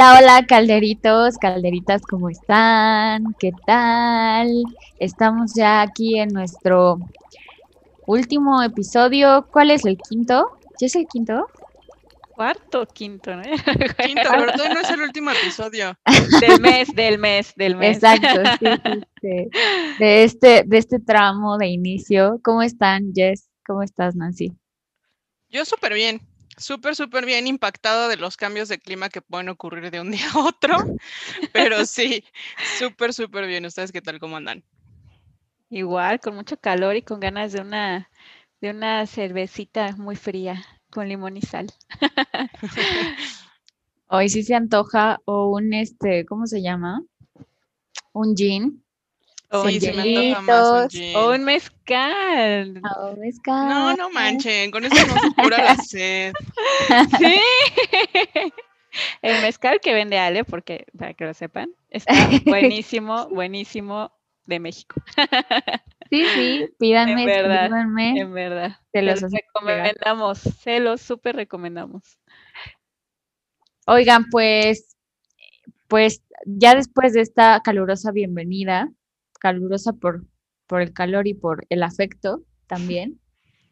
Hola, hola, calderitos, calderitas, ¿cómo están? ¿Qué tal? Estamos ya aquí en nuestro último episodio. ¿Cuál es el quinto? ¿Ya es el quinto? Cuarto, quinto, ¿no? Quinto, ¿verdad? No es el último episodio. Del mes, del mes, del mes. Exacto, sí, sí, sí. De este, de este tramo de inicio. ¿Cómo están, Jess? ¿Cómo estás, Nancy? Yo súper bien, súper, súper bien impactado de los cambios de clima que pueden ocurrir de un día a otro, pero sí, súper, súper bien. ¿Ustedes qué tal? ¿Cómo andan? Igual, con mucho calor y con ganas de una, de una cervecita muy fría con limón y sal. Hoy sí se antoja o un este, ¿cómo se llama? Un gin. O Sí, un se me más un o un mezcal. Un mezcal. No, no manchen, con eso no se cura la sed. Sí. El mezcal que vende Ale, porque para que lo sepan, está buenísimo, buenísimo de México. Sí, sí, pídanme, En verdad, escríbanme. En verdad. Se los los hacemos llegar. recomendamos, se los súper recomendamos. Oigan, pues, pues ya después de esta calurosa bienvenida, calurosa por, por el calor y por el afecto también,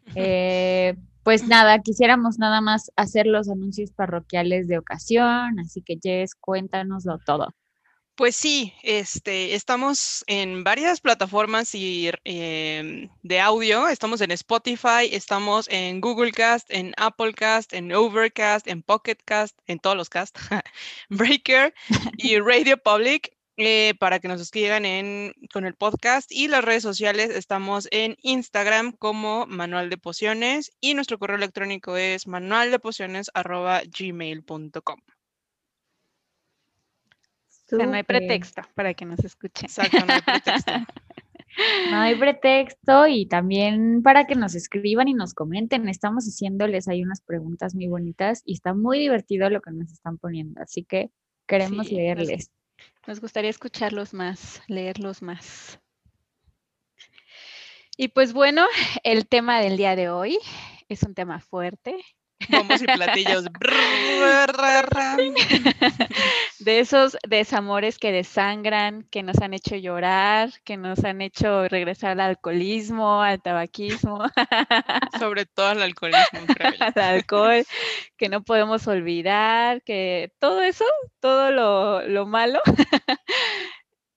eh, pues nada, quisiéramos nada más hacer los anuncios parroquiales de ocasión, así que Jess, cuéntanoslo todo. Pues sí, este, estamos en varias plataformas y, em, de audio. Estamos en Spotify, estamos en Google Cast, en Apple Cast, en Overcast, en Pocket Cast, en todos los cast, Breaker y Radio Public. Eh, para que nos escriban en, con el podcast y las redes sociales estamos en Instagram como Manual de Pociones y nuestro correo electrónico es manualdepociones@gmail.com. O sea, no hay pretexto para que nos escuchen. Exacto, no hay pretexto. No hay pretexto y también para que nos escriban y nos comenten. Estamos haciéndoles ahí unas preguntas muy bonitas y está muy divertido lo que nos están poniendo, así que queremos Sí, nos- leerles. Nos gustaría escucharlos más, leerlos más. Y pues bueno, el tema del día de hoy es un tema fuerte, Bombos y platillos. de esos desamores que desangran, que nos han hecho llorar, que nos han hecho regresar al alcoholismo, al tabaquismo, Sobre todo el alcoholismo, al alcohol, que no podemos olvidar, que todo eso, todo lo, lo malo,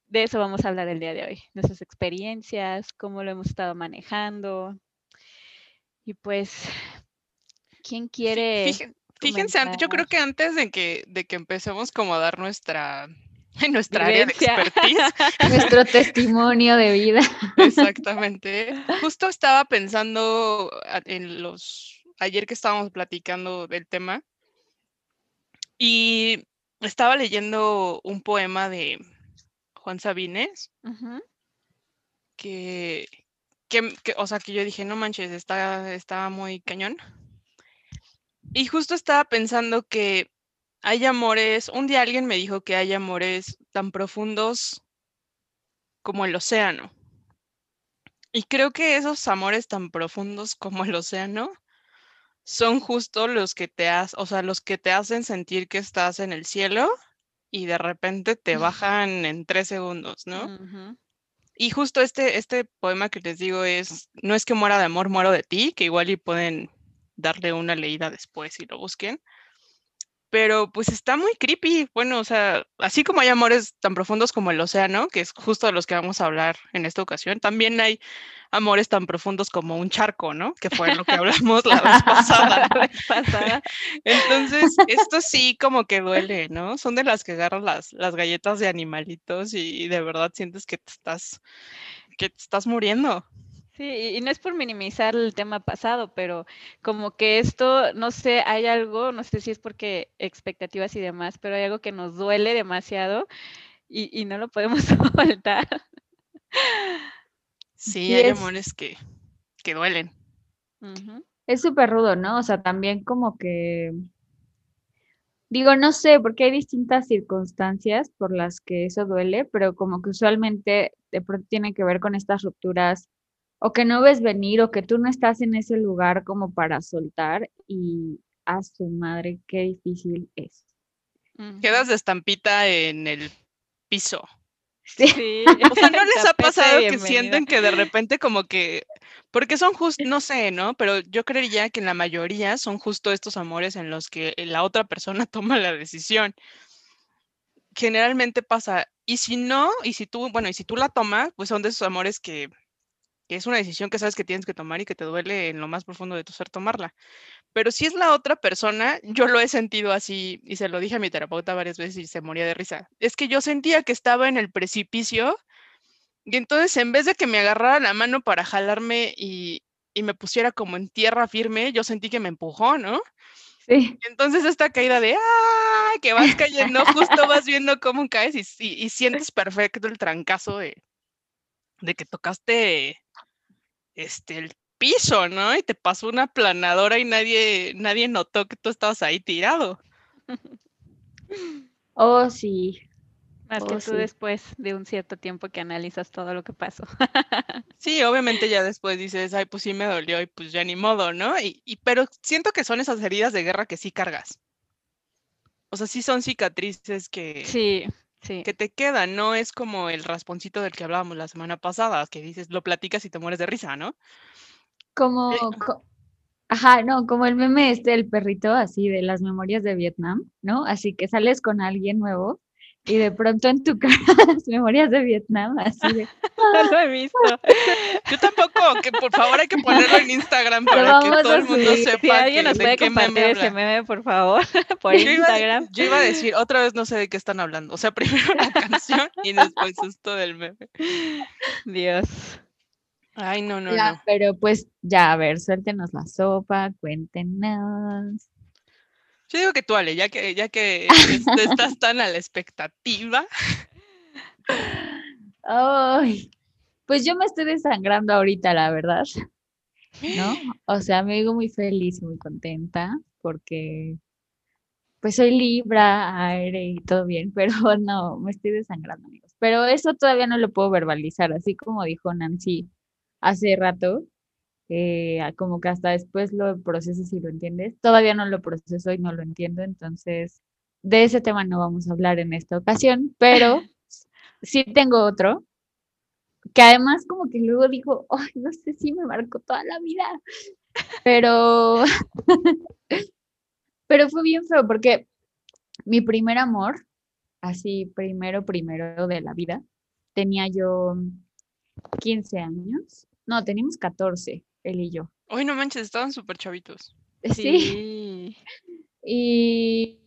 de eso vamos a hablar el día de hoy, nuestras experiencias, cómo lo hemos estado manejando. Y pues, ¿quién quiere? Fíjen- Fíjense, antes- yo creo que antes de que, de que empecemos como a dar nuestra, nuestra área de expertise, Nuestro testimonio de vida. exactamente, justo estaba pensando en los, ayer que estábamos platicando del tema, y estaba leyendo un poema de Juan Sabines, que, que, o sea, que yo dije, no manches, está, está muy cañón. Y justo estaba pensando que hay amores, un día alguien me dijo que hay amores tan profundos como el océano. Y creo que esos amores tan profundos como el océano son justo los que te hacen, o sea, los que te hacen sentir que estás en el cielo y de repente te bajan en tres segundos, ¿no? Y justo este, este poema que les digo es, no es que muera de amor, muero de ti, que igual y pueden darle una leída después si lo busquen. Pero pues está muy creepy. Bueno, o sea, así como hay amores tan profundos como el océano, que es justo de los que vamos a hablar en esta ocasión, también hay amores tan profundos como un charco, ¿no? Que fue lo que hablamos la vez pasada. La vez pasada. Entonces, esto sí como que duele, ¿no? Son de las que agarran las, las galletas de animalitos y, de verdad sientes que te estás, que te estás muriendo. Sí, y no es por minimizar el tema pasado, pero como que esto, no sé, hay algo, no sé si es porque expectativas y demás, pero hay algo que nos duele demasiado y, y no lo podemos soltar. Sí, hay es- amores que, que duelen. Es súper rudo, ¿no? O sea, también como que, digo, no sé, porque hay distintas circunstancias por las que eso duele, pero como que usualmente de pronto tiene que ver con estas rupturas o que no ves venir o que tú no estás en ese lugar como para soltar y a su madre, qué difícil es. Quedas de estampita en el piso. Sí. O sea, ¿no les ha pasado que sienten que de repente como que, porque son justo, no sé, ¿no? Pero yo creería que en la mayoría son justo estos amores en los que la otra persona toma la decisión. Generalmente pasa, y si no, y si tú, bueno, y si tú la tomas, pues son de esos amores que, que es una decisión que sabes que tienes que tomar y que te duele en lo más profundo de tu ser tomarla. Pero si es la otra persona, yo lo he sentido así, y se lo dije a mi terapeuta varias veces y se moría de risa. Es que yo sentía que estaba en el precipicio y entonces en vez de que me agarrara la mano para jalarme y, y me pusiera como en tierra firme, yo sentí que me empujó, ¿no? Sí. Y entonces esta caída de ¡ah! que vas cayendo, justo vas viendo cómo caes y, y- y sientes perfecto el trancazo de, de que tocaste este el piso, ¿no? Y te pasó una planadora y nadie, nadie notó que tú estabas ahí tirado. Oh, sí. Más que Oh, tú sí. después de un cierto tiempo que analizas todo lo que pasó. Sí, obviamente ya después dices, ay, pues sí me dolió y pues ya ni modo, ¿no? Y, y pero siento que son esas heridas de guerra que sí cargas. O sea, sí son cicatrices que, Sí, sí. que te quedan, no es como el rasponcito del que hablábamos la semana pasada, que dices, lo platicas y te mueres de risa, ¿no? Como, co- ajá, no, como el meme este del perrito, así de las memorias de Vietnam, ¿no? Así que sales con alguien nuevo y de pronto en tu cara las memorias de Vietnam, así de, No lo he visto. Yo tampoco, que por favor hay que ponerlo en Instagram para que todo el mundo sepa Si alguien que- nos de puede compartir ese meme, por favor, por Yo iba, Instagram. yo iba a decir, otra vez no sé de qué están hablando. O sea, primero la canción y después esto del meme. Dios. Ay, no, no, ya, no. pero pues ya, a ver, suéltenos la sopa, cuéntenos. Yo digo que tú, Ale, ya que, ya que estás tan a la expectativa. Ay, pues yo me estoy desangrando ahorita, la verdad, ¿no? O sea, me digo muy feliz y muy contenta porque pues soy Libra, aire y todo bien, pero no, me estoy desangrando, amigos. Pero eso todavía no lo puedo verbalizar, así como dijo Nancy hace rato, eh, como que hasta después lo procesas y lo entiendes. Todavía no lo proceso y no lo entiendo, entonces de ese tema no vamos a hablar en esta ocasión, pero sí tengo otro, que además como que luego dijo, ay, no sé si me marcó toda la vida, pero, pero fue bien feo porque mi primer amor, así primero, primero de la vida, tenía yo 15 años, no, teníamos 14, él y yo. Uy, no manches, estaban súper chavitos. Sí, Sí. y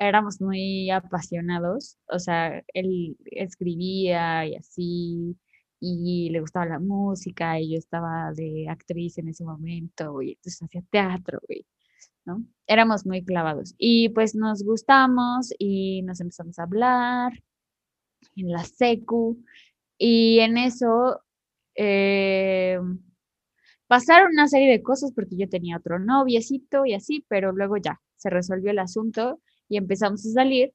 éramos muy apasionados, o sea, él escribía y así, y le gustaba la música, y yo estaba de actriz en ese momento, y entonces hacía teatro, güey, ¿no? Éramos muy clavados. Y pues nos gustamos y nos empezamos a hablar en la secu, y en eso eh, pasaron una serie de cosas porque yo tenía otro noviecito y así, pero luego ya se resolvió el asunto y empezamos a salir,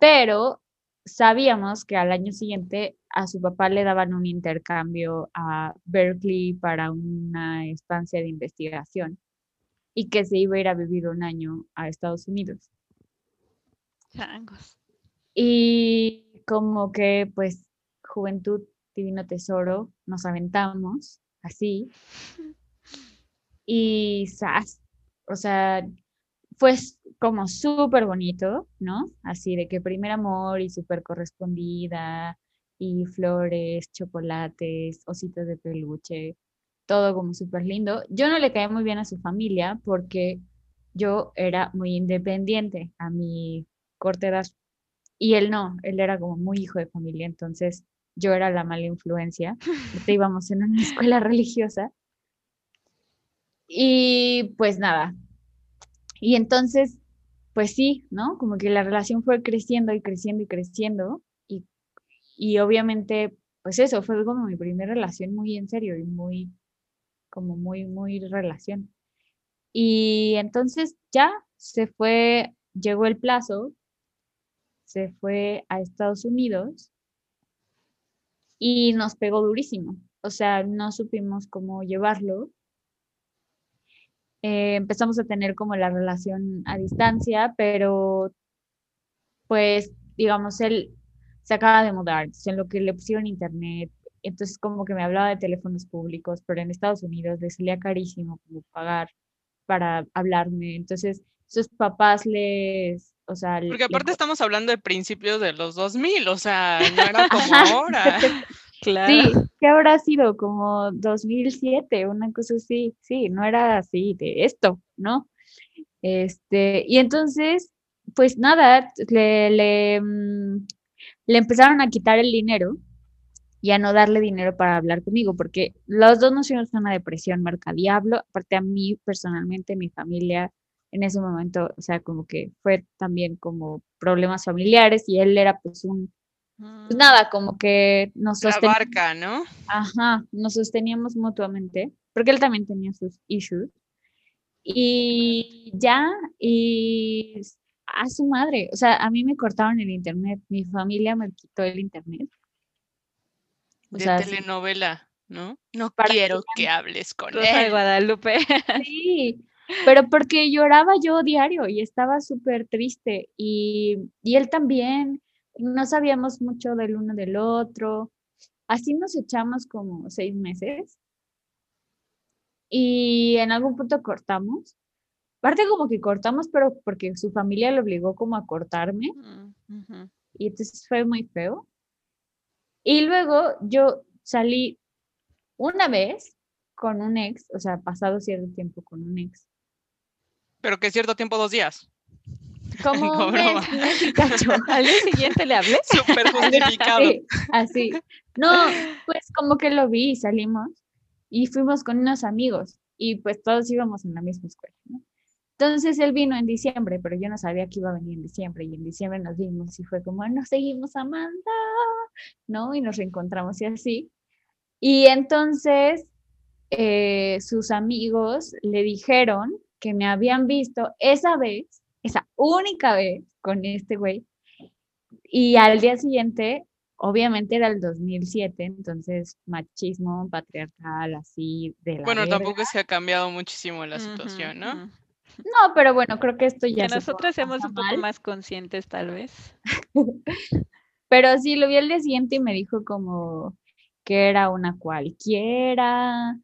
pero sabíamos que al año siguiente a su papá le daban un intercambio a Berkeley para una estancia de investigación y que se iba a ir a vivir un año a Estados Unidos. Changos. Y como que pues juventud, divino tesoro, nos aventamos así. Y ¡zas! o sea, fue como súper bonito, ¿no? Así de que primer amor y súper correspondida y flores, chocolates, ositos de peluche, todo como súper lindo. Yo no le caía muy bien a su familia porque yo era muy independiente a mi corta edad y él no, él era como muy hijo de familia, entonces yo era la mala influencia. Ahorita íbamos en una escuela religiosa. Y pues nada. Y entonces, pues sí, ¿no? Como que la relación fue creciendo y creciendo y creciendo. Y, y obviamente, pues eso, fue como mi primera relación muy en serio y muy, como muy, muy relación. Y entonces ya se fue, llegó el plazo, se fue a Estados Unidos y nos pegó durísimo. O sea, no supimos cómo llevarlo. Eh, empezamos a tener como la relación a distancia, pero pues, digamos, él se acaba de mudar, en lo que le pusieron internet, entonces como que me hablaba de teléfonos públicos, pero en Estados Unidos le salía carísimo como pagar para hablarme, entonces sus papás les, o sea... Porque aparte estamos hablando de principios de los 2000, o sea, no era como ahora. claro. Sí, ¿qué habrá sido? Como 2007, una cosa así, sí, no era así de esto, ¿no? Este, y entonces, pues nada, le, le, mm, le empezaron a quitar el dinero y a no darle dinero para hablar conmigo, porque los dos nos fuimos una depresión marca diablo, aparte a mí personalmente, mi familia en ese momento, o sea, como que fue también como problemas familiares y él era pues un, pues mm. nada, como que nos sosteníamos. barca, ¿no? Ajá, nos sosteníamos mutuamente, porque él también tenía sus issues. Y ya, y a su madre, o sea, a mí me cortaron el internet, mi familia me quitó el internet. de telenovela, ¿no? No quiero que, hables con él. De Guadalupe. Sí, pero porque lloraba yo diario y estaba súper triste y, y él también, no sabíamos mucho del uno del otro. Así nos echamos como seis meses y en algún punto cortamos. Parte como que cortamos, pero porque su familia le obligó como a cortarme. Mm, y entonces fue muy feo. Y luego yo salí una vez con un ex, o sea, pasado cierto tiempo con un ex. Pero que cierto tiempo, dos días. Como un Al día siguiente le hablé. Súper justificado. así. No, pues como que lo vi y salimos y fuimos con unos amigos y pues todos íbamos en la misma escuela, ¿no? Entonces él vino en diciembre, pero yo no sabía que iba a venir en diciembre y en diciembre nos vimos y fue como, nos seguimos amando, ¿no? Y nos reencontramos y así. Y entonces eh, sus amigos le dijeron que me habían visto esa vez, esa única vez con este güey. Y al día siguiente Obviamente era el 2007, entonces machismo patriarcal así de la Bueno, tampoco se ha cambiado muchísimo la situación, ¿no? No, pero bueno, creo que esto ya que nosotros seamos un poco más conscientes tal vez. pero sí lo vi el día siguiente y me dijo como que era una cualquiera.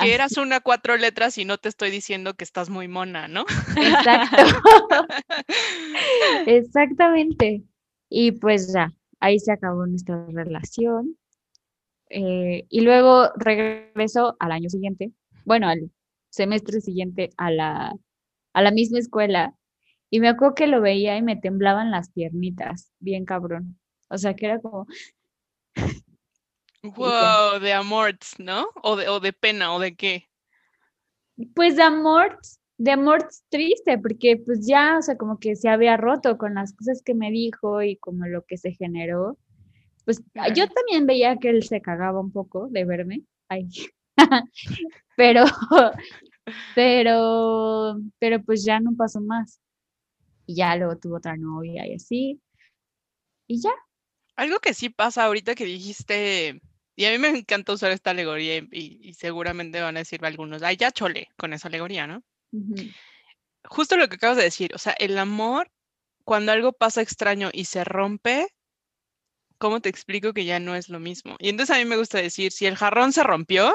Que eras una cuatro letras y no te estoy diciendo que estás muy mona, ¿no? Exacto. Exactamente. Y pues ya, ahí se acabó nuestra relación. Eh, y luego regresó al año siguiente, bueno, al semestre siguiente a la, a la misma escuela. Y me acuerdo que lo veía y me temblaban las piernitas, bien cabrón. O sea, que era como... Wow, de amor, ¿no? O de, o de pena, o de qué. Pues de amor, de amor triste, porque pues ya, o sea, como que se había roto con las cosas que me dijo y como lo que se generó. Pues yo también veía que él se cagaba un poco de verme. Ay. pero, pero, pero pues ya no pasó más. Y ya luego tuvo otra novia y así. Y ya. Algo que sí pasa ahorita que dijiste, y a mí me encanta usar esta alegoría y, seguramente van a decir algunos, ay, ya chole con esa alegoría, ¿no? Justo lo que acabas de decir, o sea, el amor, cuando algo pasa extraño y se rompe, ¿cómo te explico que ya no es lo mismo? Y entonces a mí me gusta decir, si el jarrón se rompió,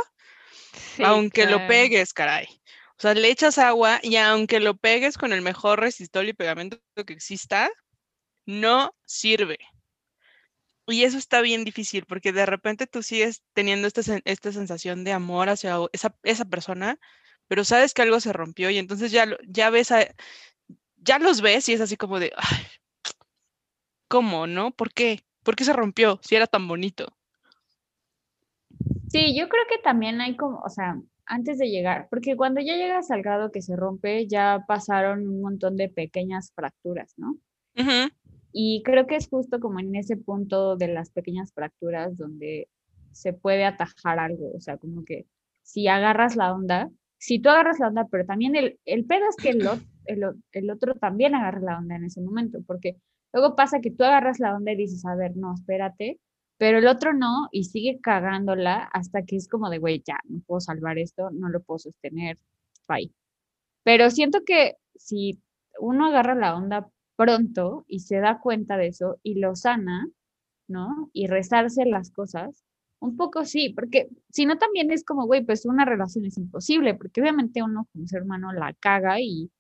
aunque lo pegues, caray. O sea, le echas agua y aunque lo pegues con el mejor resistor y pegamento que exista, no sirve. Y eso está bien difícil porque de repente tú sigues teniendo esta, esta sensación de amor hacia esa, esa persona, pero sabes que algo se rompió y entonces ya, ya ves, ya los ves y es así como de, ¿cómo, no? ¿Por qué? ¿Por qué se rompió si era tan bonito? Sí, yo creo que también hay como, o sea, antes de llegar, porque cuando ya llegas al grado que se rompe, ya pasaron un montón de pequeñas fracturas, ¿no? Y creo que es justo como en ese punto de las pequeñas fracturas donde se puede atajar algo, o sea, como que si agarras la onda, si tú agarras la onda, pero también el, el pedo es que el, el, otro también agarra la onda en ese momento, porque luego pasa que tú agarras la onda y dices, a ver, no, espérate, pero el otro no y sigue cagándola hasta que es como de, güey, ya, no puedo salvar esto, no lo puedo sostener, bye. Pero siento que si uno agarra la onda pronto y se da cuenta de eso y lo sana, ¿no? Y rezarse las cosas, un poco sí, porque si no también es como, güey, pues una relación es imposible, porque obviamente uno como ser humano la caga y,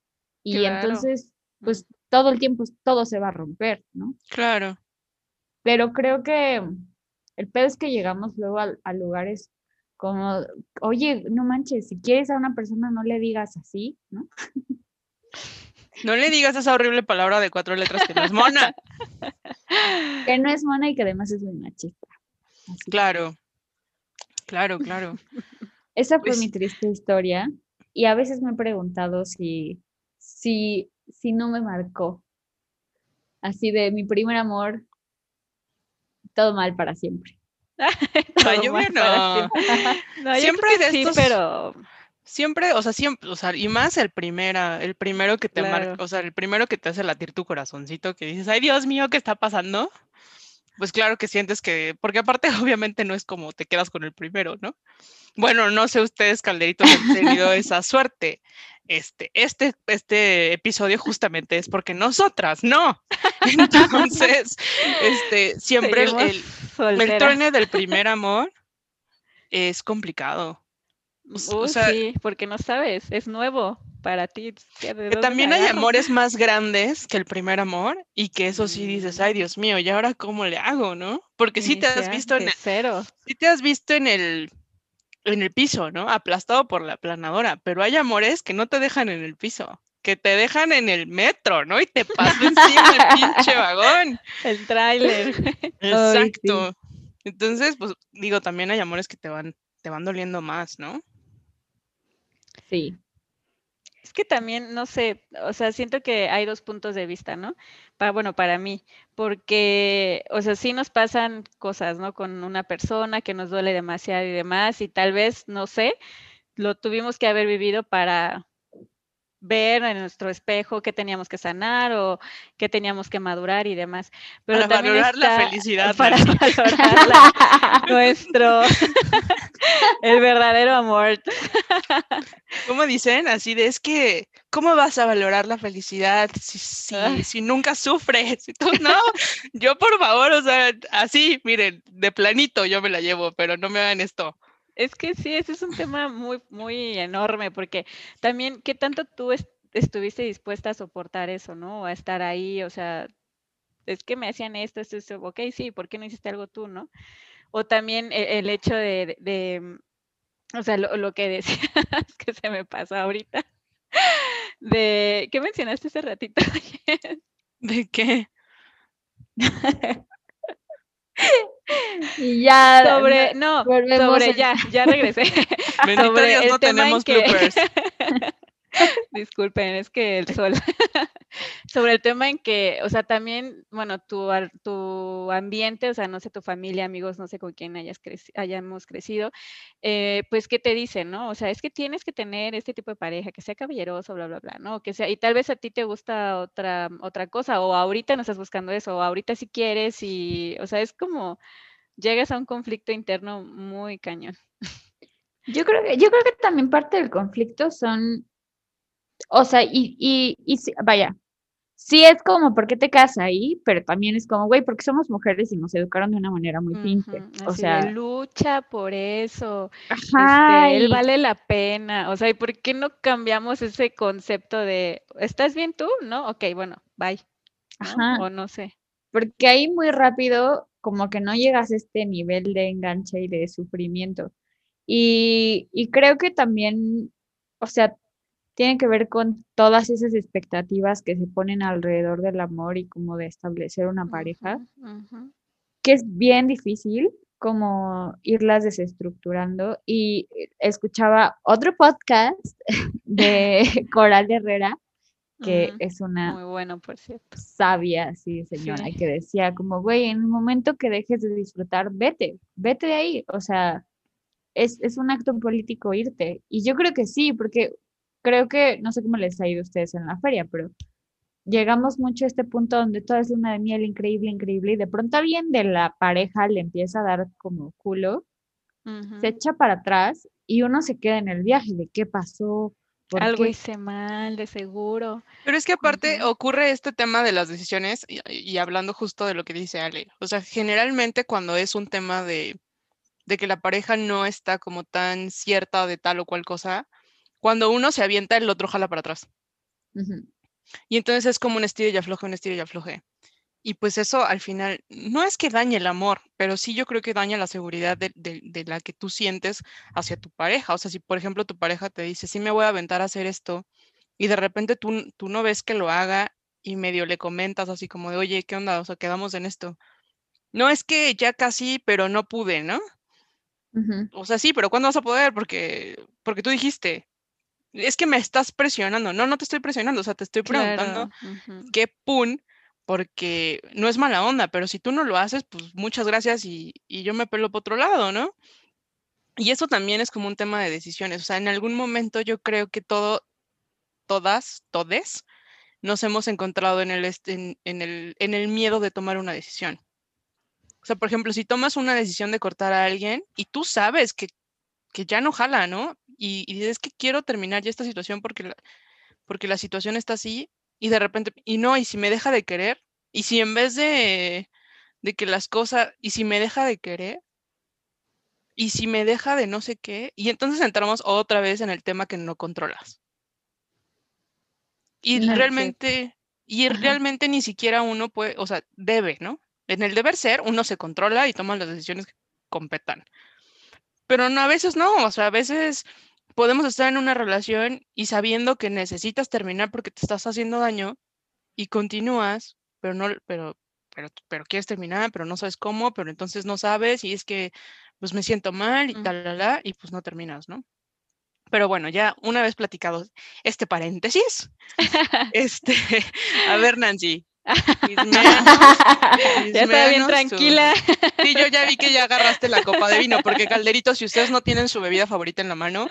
y Claro. entonces, pues todo el tiempo todo se va a romper, ¿no? Claro. Pero creo que el pedo es que llegamos luego a, a lugares como, oye, no manches, si quieres a una persona no le digas así, ¿no? No le digas esa horrible palabra de cuatro letras que no es mona. Que no es mona y que además es muy machista. Así. Claro. Claro, claro. Esa fue Pues- mi triste historia y a veces me he preguntado si, si, si no me marcó. Así de mi primer amor, todo mal para siempre. Yo no. siempre. No, yo Siempre creo que de sí, pero Siempre, o sea, siempre, o sea, y más el primera, el primero que te marca, o sea, el primero que te hace latir tu corazoncito, que dices, ay, Dios mío, ¿qué está pasando? Pues claro que sientes que, porque aparte obviamente no es como te quedas con el primero, ¿no? Bueno, no sé ustedes, Calderitos, han tenido esa suerte. Este, este, este episodio justamente es porque nosotras, no. Entonces, este, siempre el, el, del primer amor es complicado. S- o sea- sí, porque no sabes, es nuevo para ti. ¿de Que también hay amores más grandes que el primer amor y que eso sí dices, Mm. ay Dios mío, ¿y ahora cómo le hago, no? Porque sí te has visto en el, cero. sí te has visto en el en el piso, ¿no? Aplastado por la planadora, pero hay amores que no te dejan en el piso, que te dejan en el metro, ¿no? Y te pasa encima el pinche vagón. El tráiler. Exacto. Entonces, pues digo, también hay amores que te van te van doliendo más, ¿no? Sí. Es que también, no sé, o sea, siento que hay dos puntos de vista, ¿no? Para, bueno, para mí, porque, o sea, sí nos pasan cosas, ¿no? Con una persona que nos duele demasiado y demás, y tal vez, no sé, lo tuvimos que haber vivido para ver en nuestro espejo qué teníamos que sanar o qué teníamos que madurar y demás. Pero Para también valorar la felicidad, Para Nancy. valorar la- nuestro, el verdadero amor. ¿Cómo dicen? Así de, es que, ¿cómo vas a valorar la felicidad si, si, Ay. si nunca sufres? Y tú, no, yo por favor, o sea, así, miren, de planito yo me la llevo, pero no me hagan esto. Es que sí, ese es un tema muy, muy enorme, porque también, ¿qué tanto tú es- estuviste dispuesta a soportar eso, ¿no? O a estar ahí, o sea, es que me hacían esto, esto, esto, ok, sí, ¿por qué no hiciste algo tú, no? O también e- el, hecho de, de, o sea, lo, lo que decías que se me pasó ahorita, de, ¿qué mencionaste hace ratito? ¿De qué? Y ya. sobre, no, volvemos sobre, en- ya, ya regresé. Bendito Sobre Dios, el no tema en tenemos que- bloopers. Disculpen, es que el sol. Sobre el tema en que, o sea, también, bueno, tu, tu ambiente, o sea, no sé, tu familia, amigos, no sé con quién hayas creci- hayamos crecido, eh, pues, ¿qué te dicen, no? O sea, es que tienes que tener este tipo de pareja, que sea caballeroso, bla, bla, bla, ¿no? Que sea, y tal vez a ti te gusta otra, otra cosa, o ahorita no estás buscando eso, o ahorita sí quieres, y, o sea, es como, llegas a un conflicto interno muy cañón. Yo creo que, yo creo que también parte del conflicto son, o sea, y, y, y vaya, sí es como, ¿por qué te casas ahí? Pero también es como, güey, porque somos mujeres y nos educaron de una manera muy simple. Ujú, O de sea, lucha por eso. ajá, Este, él y- vale la pena. O sea, ¿y por qué no cambiamos ese concepto de, ¿estás bien tú? ¿No? Ok, bueno, bye. ¿no? Ajá. O no sé. porque ahí muy rápido como que no llegas a este nivel de enganche y de sufrimiento. Y, y creo que también, o sea, tiene que ver con todas esas expectativas que se ponen alrededor del amor y como de establecer una pareja, Ujú, ujú. que es bien difícil como irlas desestructurando. Y escuchaba otro podcast de Coral Herrera, que es una Muy bueno, por cierto. sabia, sí, señora, Sí. que decía como, güey, en el momento que dejes de disfrutar, vete, vete de ahí. O sea, es, es un acto político irte. Y yo creo que sí, porque creo que, no sé cómo les ha ido a ustedes en la feria, pero llegamos mucho a este punto donde todo es luna de miel increíble, increíble, y de pronto alguien de la pareja le empieza a dar como culo, Ujú. se echa para atrás y uno se queda en el viaje de qué pasó, ¿Por Algo qué? hice mal, de seguro. Pero es que aparte Ujú. ocurre este tema de las decisiones y, y hablando justo de lo que dice Ale. O sea, generalmente cuando es un tema de, de que la pareja no está como tan cierta de tal o cual cosa, cuando uno se avienta, el otro jala para atrás. Ujú. Y entonces es como un estilo y afloje, un estilo y afloje. Y pues eso al final no es que dañe el amor, pero sí yo creo que daña la seguridad de, de- de la que tú sientes hacia tu pareja. O sea, si por ejemplo tu pareja te dice, sí me voy a aventar a hacer esto, y de repente tú, tú no ves que lo haga y medio le comentas así como de, oye, ¿qué onda? O sea, quedamos en esto. No es que ya casi, pero no pude, ¿no? O sea, sí, pero ¿cuándo vas a poder? Porque, porque tú dijiste, es que me estás presionando. No, no te estoy presionando, o sea, te estoy preguntando Claro. qué pun, porque no es mala onda, pero si tú no lo haces, pues muchas gracias y, y yo me pelo por otro lado, ¿no? Y eso también es como un tema de decisiones. O sea, en algún momento yo creo que todo, todas, todes, nos hemos encontrado en el, en el, en el miedo de tomar una decisión. O sea, por ejemplo, si tomas una decisión de cortar a alguien y tú sabes que, que ya no jala, ¿no? Y, y dices que quiero terminar ya esta situación porque la, porque la situación está así y de repente, y no, y si me deja de querer, y si en vez de, de que las cosas, y si me deja de querer, y si me deja de no sé qué, y entonces entramos otra vez en el tema que no controlas. Y sí. realmente, y Ajá. realmente ni siquiera uno puede, o sea, debe, ¿no? En el deber ser, uno se controla y toma las decisiones que competan. Pero no, a veces no, o sea, a veces podemos estar en una relación y sabiendo que necesitas terminar porque te estás haciendo daño y continúas, pero no, pero, pero, pero quieres terminar, pero no sabes cómo, pero entonces no sabes y es que pues me siento mal y tal, la, la, y pues no terminas, ¿no? Pero bueno, ya una vez platicado este paréntesis, este, a ver, Nancy, Ya estaba bien tranquila. Sí, yo ya vi que ya agarraste la copa de vino, porque Calderito, si ustedes no tienen su bebida favorita en la mano,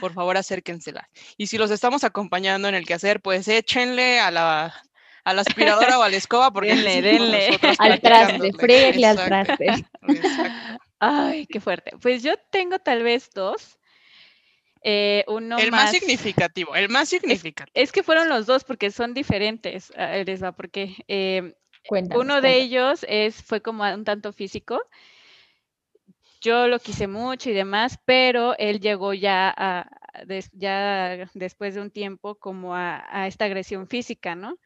por favor acérquensela. Y si los estamos acompañando en el quehacer, pues échenle a la, a la aspiradora o a la escoba, porque Denle, denle. Al traste, fríguele al traste. exacto. Ay, qué fuerte. Pues yo tengo tal vez dos. Eh, uno el más más. significativo, el más significativo. Es que fueron los dos porque son diferentes. ah, porque eh, Cuéntanos, uno de ellos es, fue como un tanto físico. Yo lo quise mucho y demás, pero él llegó ya, a, a des- ya después de un tiempo como a, a esta agresión física, ¿no?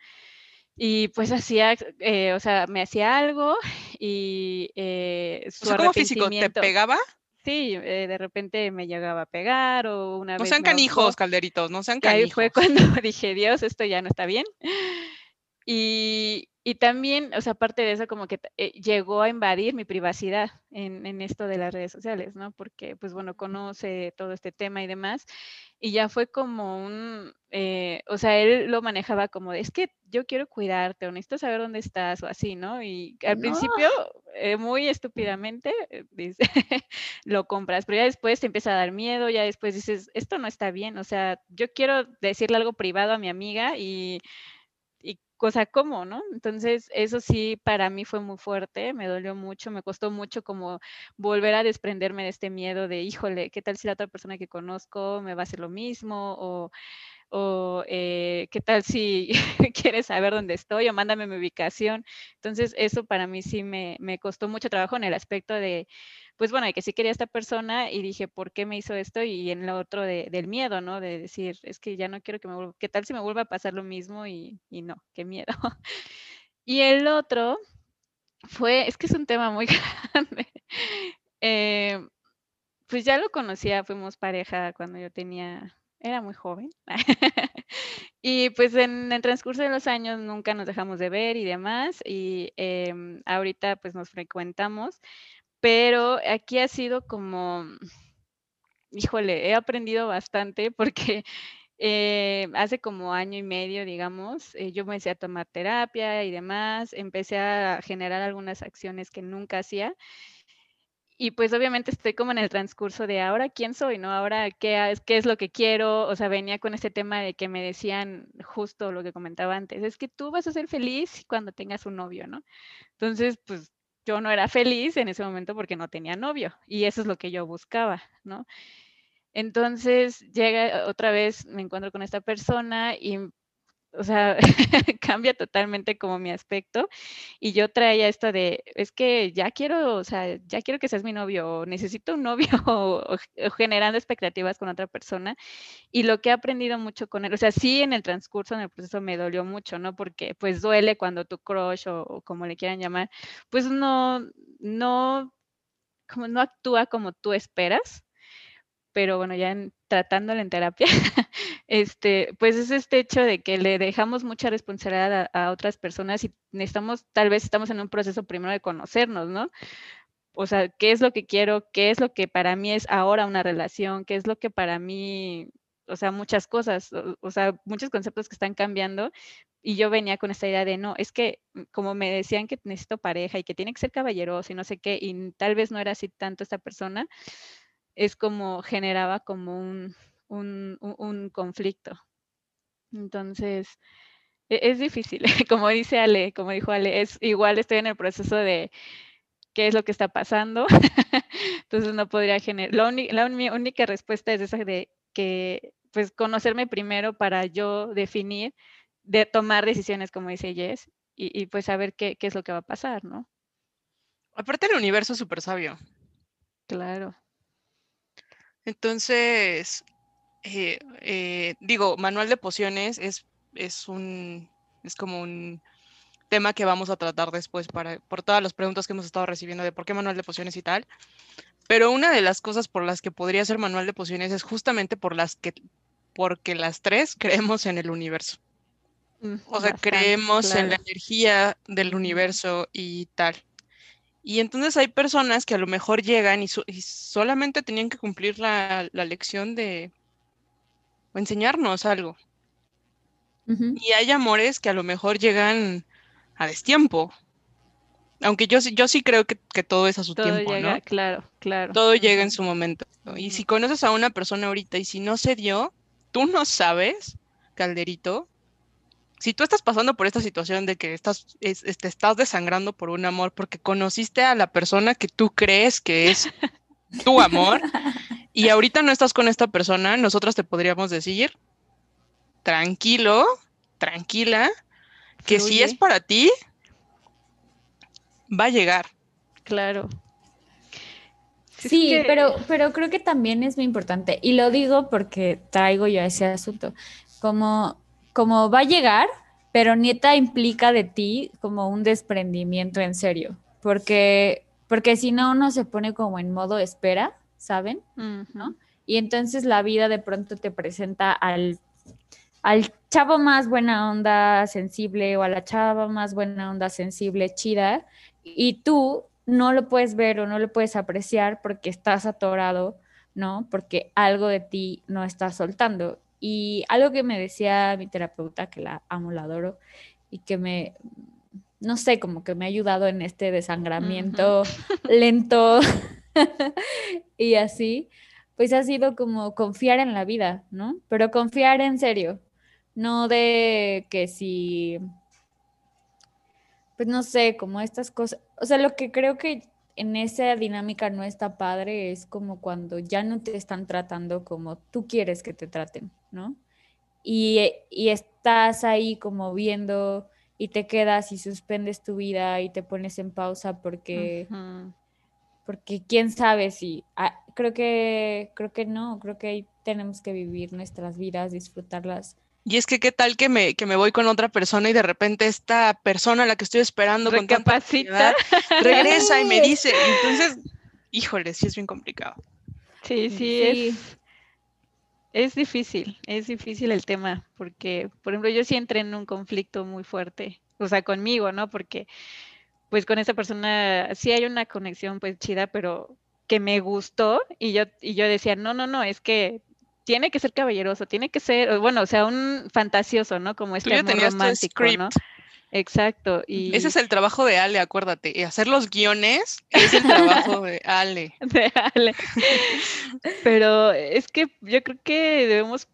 Y pues hacía, eh, o sea, me hacía algo y eh, O su sea, ¿cómo físico? ¿Te pegaba? Sí, eh, de repente me llegaba a pegar o una No vez sean me ahorcó. canijos, Calderitos, no sean Y ahí fue canijos. cuando dije, Dios, esto ya no está bien. Y, y también, o sea, aparte de eso, como que eh, llegó a invadir mi privacidad en, en esto de las redes sociales, ¿no? Porque, pues bueno, conoce todo este tema y demás. Y ya fue como un, eh, o sea, él lo manejaba como de, es que yo quiero cuidarte o necesito saber dónde estás o así, ¿no? Y al No. principio, eh, muy estúpidamente, eh, dice, lo compras, pero ya después te empieza a dar miedo, ya después dices, esto no está bien, o sea, yo quiero decirle algo privado a mi amiga y cosa como, ¿no? Entonces, eso sí, para mí fue muy fuerte, me dolió mucho, me costó mucho como volver a desprenderme de este miedo de, híjole, ¿qué tal si la otra persona que conozco me va a hacer lo mismo? O, o eh, qué tal si quieres saber dónde estoy o mándame mi ubicación. Entonces, eso para mí sí me, me costó mucho trabajo en el aspecto de, pues bueno, de que sí quería a esta persona y dije, ¿por qué me hizo esto? Y en lo otro de- del miedo, ¿no? De decir, es que ya no quiero que me vuelva, ¿qué tal si me vuelva a pasar lo mismo? Y, y no, qué miedo. Y el otro fue, es que es un tema muy grande. Eh, pues ya lo conocía, fuimos pareja cuando yo tenía, era muy joven. Y pues en el transcurso de los años nunca nos dejamos de ver y demás. Y em, ahorita pues nos frecuentamos. Pero aquí ha sido como, híjole, he aprendido bastante porque eh, hace como año y medio, digamos, eh, yo me empecé a tomar terapia y demás, empecé a generar algunas acciones que nunca hacía. Y pues obviamente estoy como en el transcurso de ahora quién soy, ¿no? Ahora qué qué es lo que quiero. O sea, venía con este tema de que me decían justo lo que comentaba antes, es que tú vas a ser feliz cuando tengas un novio, ¿no? Entonces, pues yo no era feliz en ese momento porque no tenía novio y eso es lo que yo buscaba, ¿no? Entonces llega otra vez, me encuentro con esta persona y o sea, cambia totalmente como mi aspecto. Y yo traía esto de, es que ya quiero, o sea, ya quiero que seas mi novio, o necesito un novio, o, generando expectativas con otra persona. Y lo que he aprendido mucho con él, o sea, sí en el transcurso, en el proceso me dolió mucho, ¿no? Porque pues duele cuando tu crush o, como le quieran llamar, pues no, no, como no actúa como tú esperas pero bueno, ya en, tratándolo en terapia, este, pues es este hecho de que le dejamos mucha responsabilidad a, otras personas y necesitamos, tal vez estamos en un proceso primero de conocernos, ¿no? O sea, ¿qué es lo que quiero? ¿Qué es lo que para mí es ahora una relación? ¿Qué es lo que para mí, o sea, muchas cosas, o, sea, muchos conceptos que están cambiando? Y yo venía con esta idea de, no, es que mm, como me decían que necesito pareja y que tiene que ser caballeroso y no sé qué, y tal vez no era así tanto esta persona, es como generaba como un, un, conflicto. Entonces, e, es, difícil, como dice Ale, como dijo Ale, es igual estoy en el proceso de qué es lo que está pasando, entonces no podría generar, la, la única respuesta es esa de que, pues, conocerme primero para yo definir, de tomar decisiones, como dice Jess, y, y pues saber qué, qué es lo que va a pasar, ¿no? Aparte el universo es súper sabio. Claro. Entonces, eh, eh, digo, manual de pociones es, es un, es como un tema que vamos a tratar después para, por todas las preguntas que hemos estado recibiendo de por qué manual de pociones y tal. Pero una de las cosas por las que podría ser manual de pociones es justamente por las que, porque las tres creemos en el universo. Mm, o sea, creemos en la energía del universo y tal. Y entonces hay personas que a lo mejor llegan y, solamente tenían que cumplir la, lección de o enseñarnos algo. Y hay amores que a lo mejor llegan a destiempo. Aunque yo, yo sí creo que, todo es a su tiempo, ¿no? Claro, claro. Todo llega en su momento. Y si conoces a una persona ahorita y si no se dio, tú no sabes, Calderito, si tú estás pasando por esta situación de que estás, te estás desangrando por un amor porque conociste a la persona que tú crees que es tu amor y ahorita no estás con esta persona, nosotros te podríamos decir, tranquilo, tranquila, que si es para ti, va a llegar. Claro. Sí, pero, pero creo que también es muy importante, y lo digo porque traigo yo ese asunto, como como va a llegar, pero neta implica de ti como un desprendimiento en serio, porque, porque si no uno se pone como en modo espera, ¿saben? ¿No? Y entonces la vida de pronto te presenta al, al chavo más buena onda, sensible, o a la chava más buena onda, sensible, chida, y tú no lo puedes ver o no lo puedes apreciar porque estás atorado, ¿no? Porque algo de ti no está soltando. Y algo que me decía mi terapeuta, que la amo, la adoro, y que me, no sé, como que me ha ayudado en este desangramiento lento y así, pues ha sido como confiar en la vida, ¿no? Pero confiar en serio, no de que si, pues no sé, como estas cosas, o sea, lo que creo que en esa dinámica no está padre es como cuando ya no te están tratando como tú quieres que te traten, ¿no? Y, estás ahí como viendo y te quedas y suspendes tu vida y te pones en pausa porque, porque quién sabe si, ah, creo que, creo que no, creo que ahí tenemos que vivir nuestras vidas, disfrutarlas y es que qué tal que me, que me voy con otra persona y de repente esta persona a la que estoy esperando con tanta regresa y me dice, entonces, híjole, sí es bien complicado. Sí, sí, Es, es difícil, es difícil el tema, porque, por ejemplo, yo sí entré en un conflicto muy fuerte, o sea, conmigo, ¿no? Porque, pues con esa persona sí hay una conexión pues chida, pero que me gustó y yo, y yo decía, no, no, no, es que tiene que ser caballeroso, tiene que ser, bueno, o sea, un fantasioso, ¿no? Como este amor romántico, ¿no? Exacto. Y... Ese es el trabajo de Ale, acuérdate. Hacer los guiones es el trabajo de Ale. De Ale. Pero es que yo creo que debemos,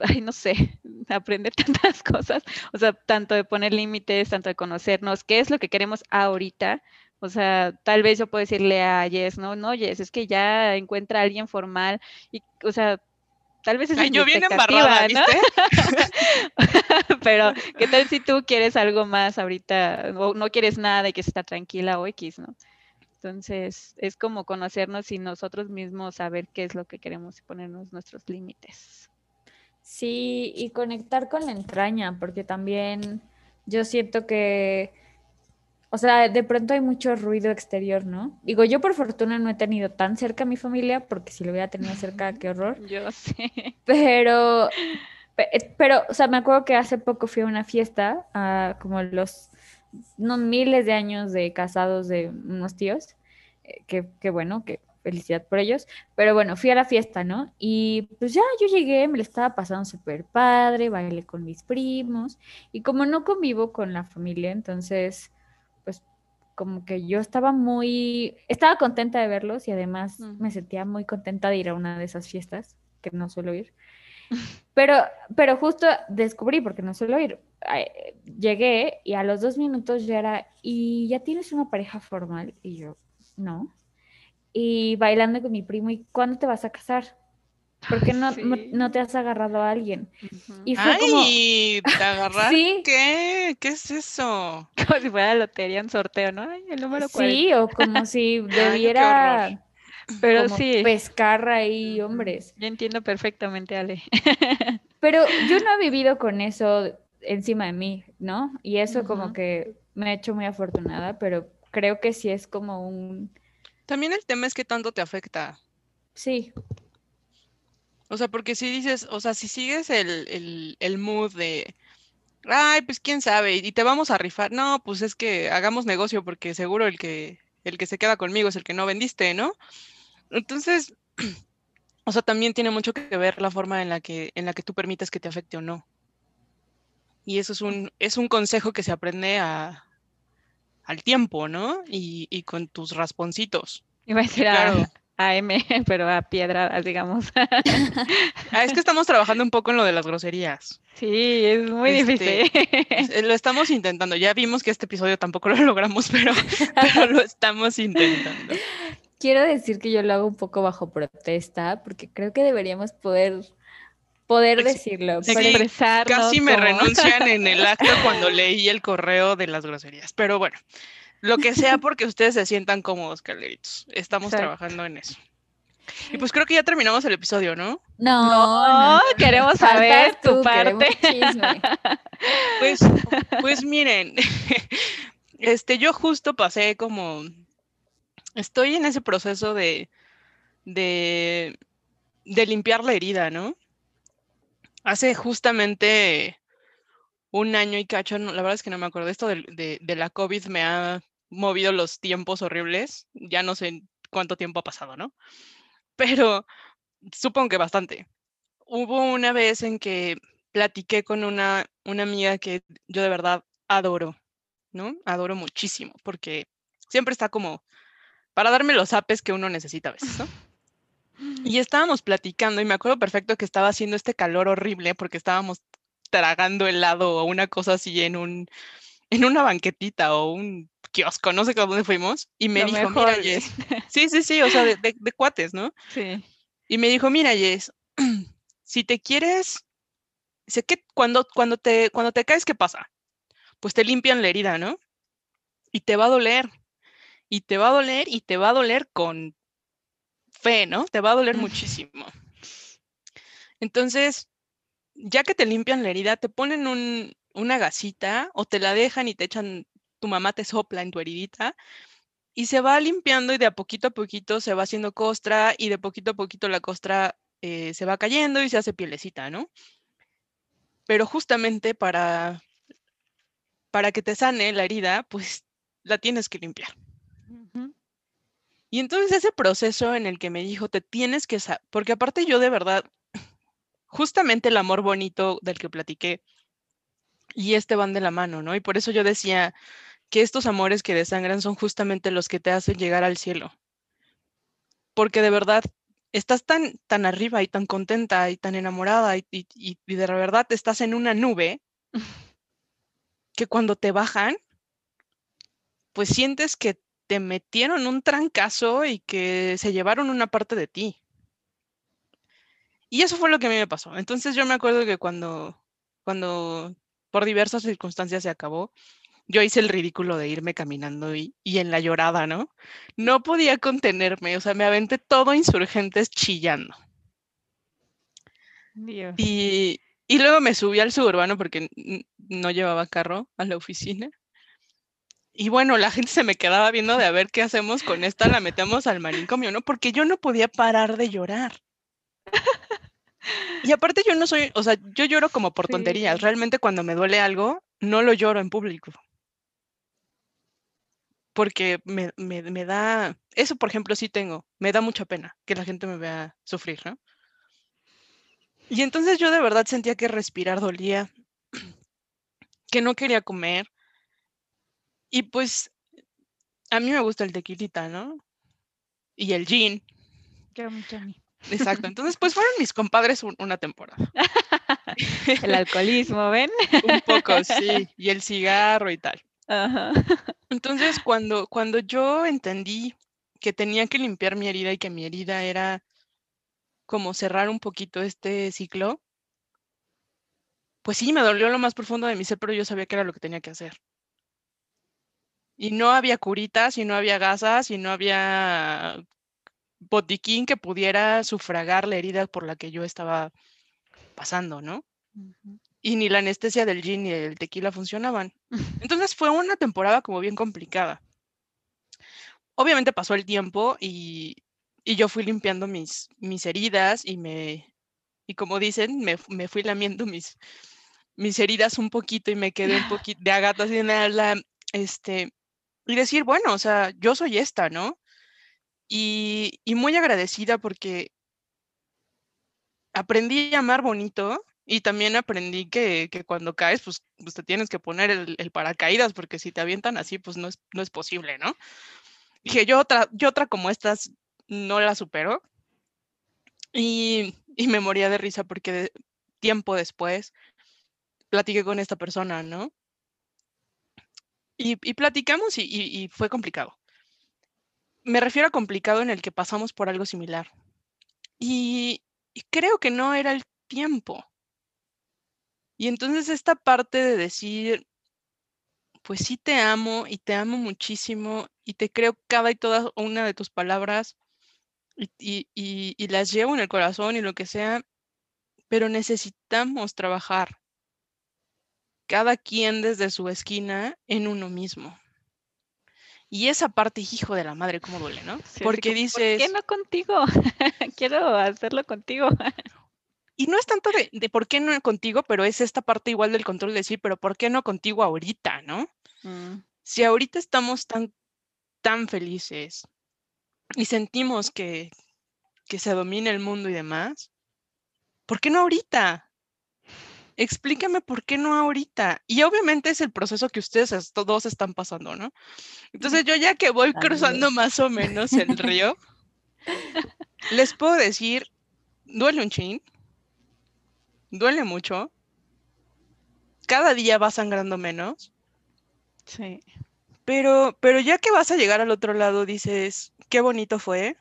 ay, no sé, aprender tantas cosas. O sea, tanto de poner límites, tanto de conocernos, qué es lo que queremos ahorita, O sea, tal vez yo puedo decirle a Jess, no, no, Jess, es que ya encuentra a alguien formal y, o sea, tal vez es Ay, yo bien embarrada, ¿no? ¿viste? Pero, ¿qué tal si tú quieres algo más ahorita o no quieres nada y que está tranquila o X, ¿no? Entonces, es como conocernos y nosotros mismos saber qué es lo que queremos y ponernos nuestros límites. Sí, y conectar con la entraña, porque también yo siento que, o sea, de pronto hay mucho ruido exterior, ¿no? Digo, yo por fortuna no he tenido tan cerca a mi familia, porque si lo hubiera tenido cerca, qué horror. Yo sé. Pero, pe- pero, o sea, me acuerdo que hace poco fui a una fiesta, a como los no, miles de años de casados de unos tíos, eh, que, que bueno, que felicidad por ellos, pero bueno, fui a la fiesta, ¿no? Y pues ya yo llegué, me la estaba pasando súper padre, bailé con mis primos, y como no convivo con la familia, entonces, como que yo estaba muy, estaba contenta de verlos y además me sentía muy contenta de ir a una de esas fiestas, que no suelo ir. Pero, pero justo descubrí, porque no suelo ir, llegué y a los dos minutos ya era, ¿y ya tienes una pareja formal? Y yo, no. Y bailando con mi primo, ¿y cuándo te vas a casar? ¿Por qué no, no, Sí. no te has agarrado a alguien? Y fue como, Ay, ¿te agarraste? Sí. ¿Qué? ¿Qué es eso? Como si fuera lotería en sorteo, ¿no? Ay, el número 40. sí, o como si debiera Pero como sí. pescar ahí hombres. Yo entiendo perfectamente, Ale. Pero yo no he vivido con eso encima de mí, ¿no? Y eso como que me ha hecho muy afortunada, pero creo que sí es como un, También el tema es que tanto te afecta. sí, O sea, porque si dices, o sea, si sigues el, el, el mood de, ay, pues quién sabe, y te vamos a rifar, no, pues es que hagamos negocio porque seguro el que, el que se queda conmigo es el que no vendiste, ¿no? Entonces, o sea, también tiene mucho que ver la forma en la que, en la que tú permites que te afecte o no. Y eso es un, es un consejo que se aprende a, al tiempo, ¿no? Y, y con tus rasponcitos. Iba a decir Claro. a M, pero a piedradas, digamos. Ah, es que estamos trabajando un poco en lo de las groserías. Sí, es muy Este, difícil. Lo estamos intentando. Ya vimos que este episodio tampoco lo logramos, pero, pero lo estamos intentando. quiero decir que yo lo hago un poco bajo protesta, porque creo que deberíamos poder, poder Ex- decirlo. sí, Expresarnos Casi me como- renuncian en el acto cuando leí el correo de las groserías. Pero bueno, lo que sea porque ustedes se sientan cómodos, caleritos. Estamos Exacto. trabajando en eso. Y pues creo que ya terminamos el episodio, ¿no? no, No, no, queremos saber tu tú, parte. Pues, pues miren, este, yo justo pasé como, estoy en ese proceso de, de, de limpiar la herida, ¿no? Hace justamente un año y cacho, no, la verdad es que no me acuerdo, esto del- de, de la COVID me ha movido los tiempos horribles, ya no sé cuánto tiempo ha pasado, ¿no? Pero supongo que bastante. Hubo una vez en que platiqué con una, una amiga que yo de verdad adoro, ¿no? Adoro muchísimo, porque siempre está como para darme los apes que uno necesita a veces, ¿no? Y estábamos platicando y me acuerdo perfecto que estaba haciendo este calor horrible porque estábamos tragando helado o una cosa así en un en una banquetita o un kiosco, no sé a dónde fuimos, y me Lo dijo, mejor. mira, Jess, sí, sí, sí, o sea, de, de- de cuates, ¿no? Sí. Y me dijo, mira, Jess, si te quieres, sé que cuando, cuando, te, cuando te caes, ¿qué pasa? Pues te limpian la herida, ¿no? Y te va a doler, y te va a doler, y te va a doler con fe, ¿no? Te va a doler muchísimo. Entonces, ya que te limpian la herida, te ponen un, una gasita o te la dejan y te echan, tu mamá te sopla en tu heridita y se va limpiando y de a poquito a poquito se va haciendo costra y de poquito a poquito la costra eh, se va cayendo y se hace pielecita, ¿no? Pero justamente para, para que te sane la herida, pues la tienes que limpiar. Y entonces ese proceso en el que me dijo, te tienes que, sa-", porque aparte yo de verdad, justamente el amor bonito del que platiqué y este van de la mano, ¿no? Y por eso yo decía que estos amores que desangran son justamente los que te hacen llegar al cielo. Porque de verdad estás tan, tan arriba y tan contenta y tan enamorada y, y- de verdad estás en una nube que cuando te bajan, pues sientes que te metieron un trancazo y que se llevaron una parte de ti. Y eso fue lo que a mí me pasó. Entonces yo me acuerdo que cuando, cuando por diversas circunstancias se acabó, yo hice el ridículo de irme caminando y, y, en la llorada, ¿no? No podía contenerme, o sea, me aventé todo insurgentes chillando. Dios. Y, y luego me subí al suburbano porque no llevaba carro a la oficina. Y bueno, la gente se me quedaba viendo de a ver qué hacemos con esta, la metemos al manicomio, ¿no? Porque yo no podía parar de llorar. Y aparte yo no soy, o sea, yo lloro como por tonterías. Sí. Realmente cuando me duele algo, no lo lloro en público. Porque me, me, me da, eso por ejemplo sí tengo, me da mucha pena que la gente me vea sufrir, ¿no? Y entonces yo de verdad sentía que respirar dolía, que no quería comer. Y pues a mí me gusta el tequilita, ¿no? Y el gin. Yummy, yummy. Exacto. Entonces, pues fueron mis compadres un- una temporada. El alcoholismo, ¿ven? Un poco, sí. Y el cigarro y tal. Ajá. Entonces, cuando, cuando yo entendí que tenía que limpiar mi herida y que mi herida era como cerrar un poquito este ciclo, pues sí, me dolió lo más profundo de mi ser, pero yo sabía que era lo que tenía que hacer. Y no había curitas, y no había gasas, y no había botiquín que pudiera sufragar la herida por la que yo estaba pasando, ¿no? Y ni la anestesia del gin ni del tequila funcionaban. Entonces fue una temporada como bien complicada. Obviamente pasó el tiempo y, y yo fui limpiando mis, mis heridas y me, y como dicen, me, me fui lamiendo mis, mis heridas un poquito y me quedé un poquito de agata así en la, este, y decir, bueno, o sea, yo soy esta, ¿no? Y, y muy agradecida porque aprendí a amar bonito y también aprendí que, que cuando caes, pues, pues te tienes que poner el, el paracaídas, porque si te avientan así, pues no es, no es posible, ¿no? Dije, yo otra, yo otra como estas no la supero. Y, y me moría de risa porque de- tiempo después platiqué con esta persona, ¿no? Y, y platicamos y, y- y fue complicado. Me refiero a complicado en el que pasamos por algo similar. Y, y creo que no era el tiempo. Y entonces esta parte de decir, pues sí te amo y te amo muchísimo y te creo cada y toda una de tus palabras y, y- y- y las llevo en el corazón y lo que sea, pero necesitamos trabajar cada quien desde su esquina en uno mismo. Y esa parte, hijo de la madre, cómo duele, ¿no? Sí, Porque como, ¿Por dices, qué no contigo? Quiero hacerlo contigo. y no es tanto de, de por qué no contigo, pero es esta parte igual del control de decir, pero ¿por qué no contigo ahorita, no? Mm, Si ahorita estamos tan, tan felices y sentimos que, que se domina el mundo y demás, ¿por qué no ahorita? Explícame por qué no ahorita. Y obviamente es el proceso que ustedes es- todos están pasando, ¿no? Entonces yo ya que voy cruzando más o menos el río, les puedo decir, duele un chin, duele mucho, cada día va sangrando menos, Sí. pero, pero ya que vas a llegar al otro lado dices, qué bonito fue.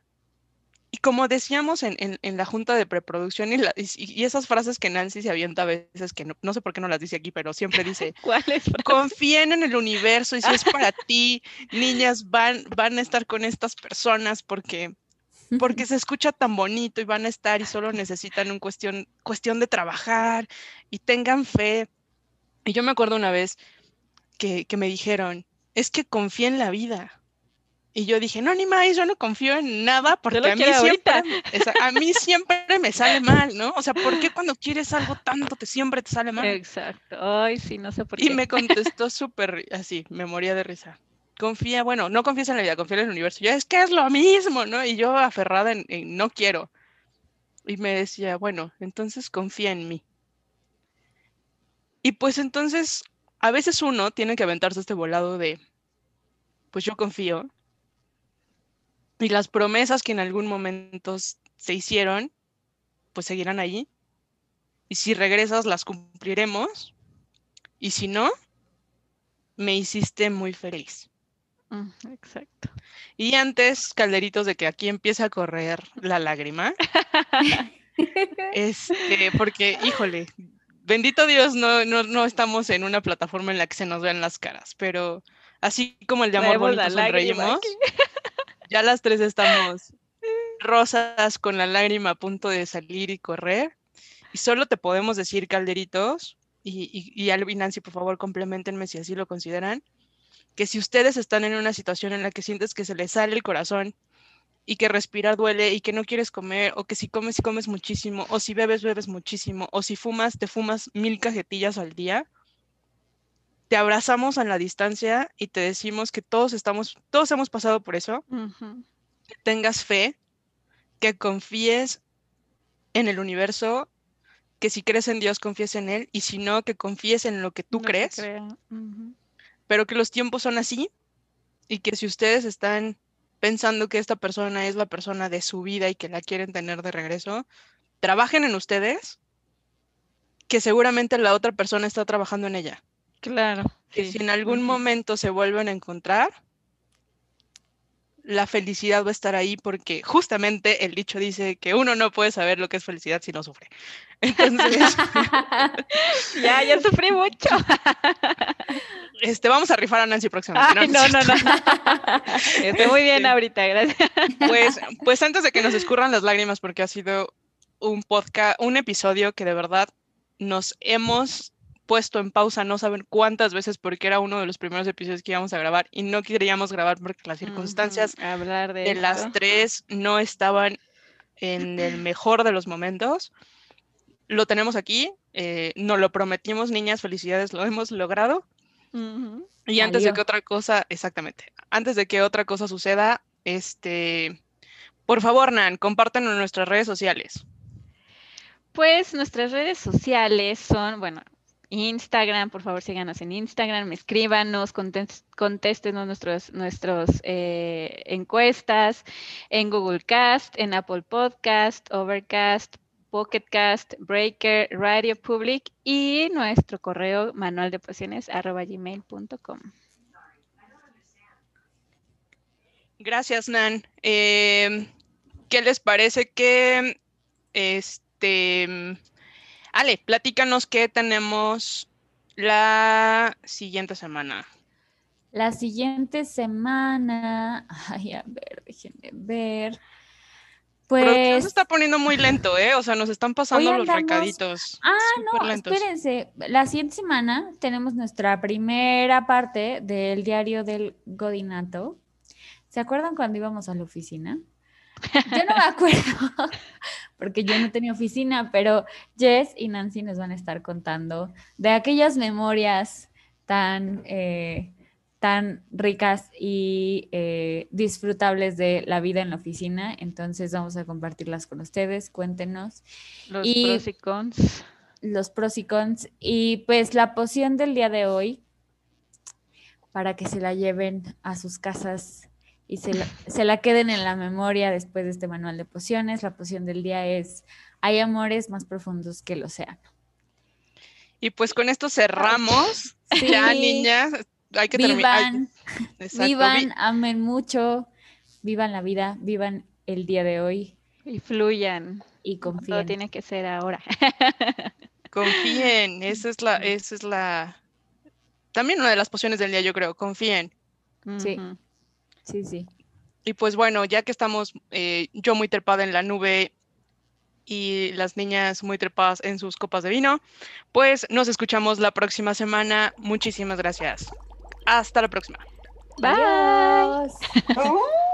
Y como decíamos en, en- en la junta de preproducción y, la- y- y esas frases que Nancy se avienta a veces, que no, no sé por qué no las dice aquí, pero siempre dice, ¿Cuál es? confíen en el universo y si es para ti, niñas van, van a estar con estas personas porque, porque se escucha tan bonito y van a estar y solo necesitan un cuestión, cuestión de trabajar y tengan fe. Y yo me acuerdo una vez que, que me dijeron, es que confía en la vida. Y yo dije, no, ni más, yo no confío en nada porque a mí, siempre, esa- a mí siempre me sale mal, ¿no? O sea, ¿por qué cuando quieres algo tanto te siempre te sale mal? Exacto. Ay, sí, no sé por Y qué. me contestó súper así, me moría de risa. Confía, bueno, no confías en la vida, confía en el universo. Yo, es que es lo mismo, ¿no? Y yo aferrada en, en no quiero. Y me decía, bueno, entonces confía en mí. Y pues entonces, a veces uno tiene que aventarse este volado de, pues yo confío. Y las promesas que en algún momento se hicieron, pues seguirán allí. Y si regresas, las cumpliremos. Y si no, me hiciste muy feliz. Exacto. Y antes, calderitos, de que aquí empiece a correr la lágrima. Este, porque, híjole, bendito Dios, no, no, no estamos en una plataforma en la que se nos vean las caras, pero así como el de amor Traemos bonito sonreímos, ya las tres estamos rosas con la lágrima a punto de salir y correr. Y solo te podemos decir, calderitos, y, y, y Alvin Nancy, por favor, complementenme si así lo consideran, que si ustedes están en una situación en la que sientes que se les sale el corazón y que respirar duele y que no quieres comer, o que si comes y comes muchísimo, o si bebes, bebes muchísimo, o si fumas, te fumas mil cajetillas al día, te abrazamos a la distancia y te decimos que todos estamos, todos hemos pasado por eso, que tengas fe, que confíes en el universo, que si crees en Dios, confíes en Él, y si no, que confíes en lo que tú que crees. Pero que los tiempos son así y que si ustedes están pensando que esta persona es la persona de su vida y que la quieren tener de regreso, trabajen en ustedes, que seguramente la otra persona está trabajando en ella. Claro. Que sí. si en algún momento se vuelven a encontrar, la felicidad va a estar ahí porque justamente el dicho dice que uno no puede saber lo que es felicidad si no sufre. Entonces, Ya, ya sufrí mucho. este, vamos a rifar a Nancy próximamente. ¿no? no, no, no. Estoy muy bien Este, ahorita, gracias. Pues, pues antes de que nos escurran las lágrimas, porque ha sido un podcast, un episodio que de verdad nos hemos puesto en pausa, no saben cuántas veces, porque era uno de los primeros episodios que íbamos a grabar y no queríamos grabar porque las circunstancias Hablar de de las tres no estaban en el mejor de los momentos. Lo tenemos aquí, eh, nos lo prometimos, niñas, felicidades, lo hemos logrado. Y antes de que otra cosa, exactamente, antes de que otra cosa suceda, este, por favor, Nan, compártanlo en nuestras redes sociales. Pues nuestras redes sociales son, bueno, Instagram, por favor síganos en Instagram, escríbanos, contéstenos nuestros, nuestros eh, encuestas en Google Cast, en Apple Podcast, Overcast, Pocket Cast, Breaker, Radio Public y nuestro correo manual de pociones arroba gmail.com. Gracias, Nan. Em, ¿qué les parece que, este, Ale, platícanos qué tenemos la siguiente semana? La siguiente semana, ay, a ver, déjenme ver. Producción Pues, se está poniendo muy lento, ¿eh? O sea, nos están pasando los recaditos. Ah, no, lentos. espérense. La siguiente semana tenemos nuestra primera parte del diario del Godinato. ¿Se acuerdan cuando íbamos a la oficina? Yo no me acuerdo, porque yo no tenía oficina, pero Jess y Nancy nos van a estar contando de aquellas memorias tan, eh, tan ricas y eh, disfrutables de la vida en la oficina. Entonces vamos a compartirlas con ustedes. Cuéntenos Los Y- pros y cons. los pros y cons. Y pues la poción del día de hoy, para que se la lleven a sus casas y se la, se la queden en la memoria después de este manual de pociones. La poción del día es, hay amores más profundos que el océano. Y pues con esto cerramos. Ya, niñas, hay que terminar. Vivan, vi- vivan, amen mucho, vivan la vida, vivan el día de hoy Y fluyan. y Todo confíen. tiene que ser ahora. Confíen, esa es la, esa es la, también una de las pociones del día, yo creo, confíen. Sí. Sí, sí. Y pues bueno, ya que estamos eh, yo muy trepada en la nube y las niñas muy trepadas en sus copas de vino, pues nos escuchamos la próxima semana. Muchísimas gracias. Hasta la próxima. Bye. Adiós.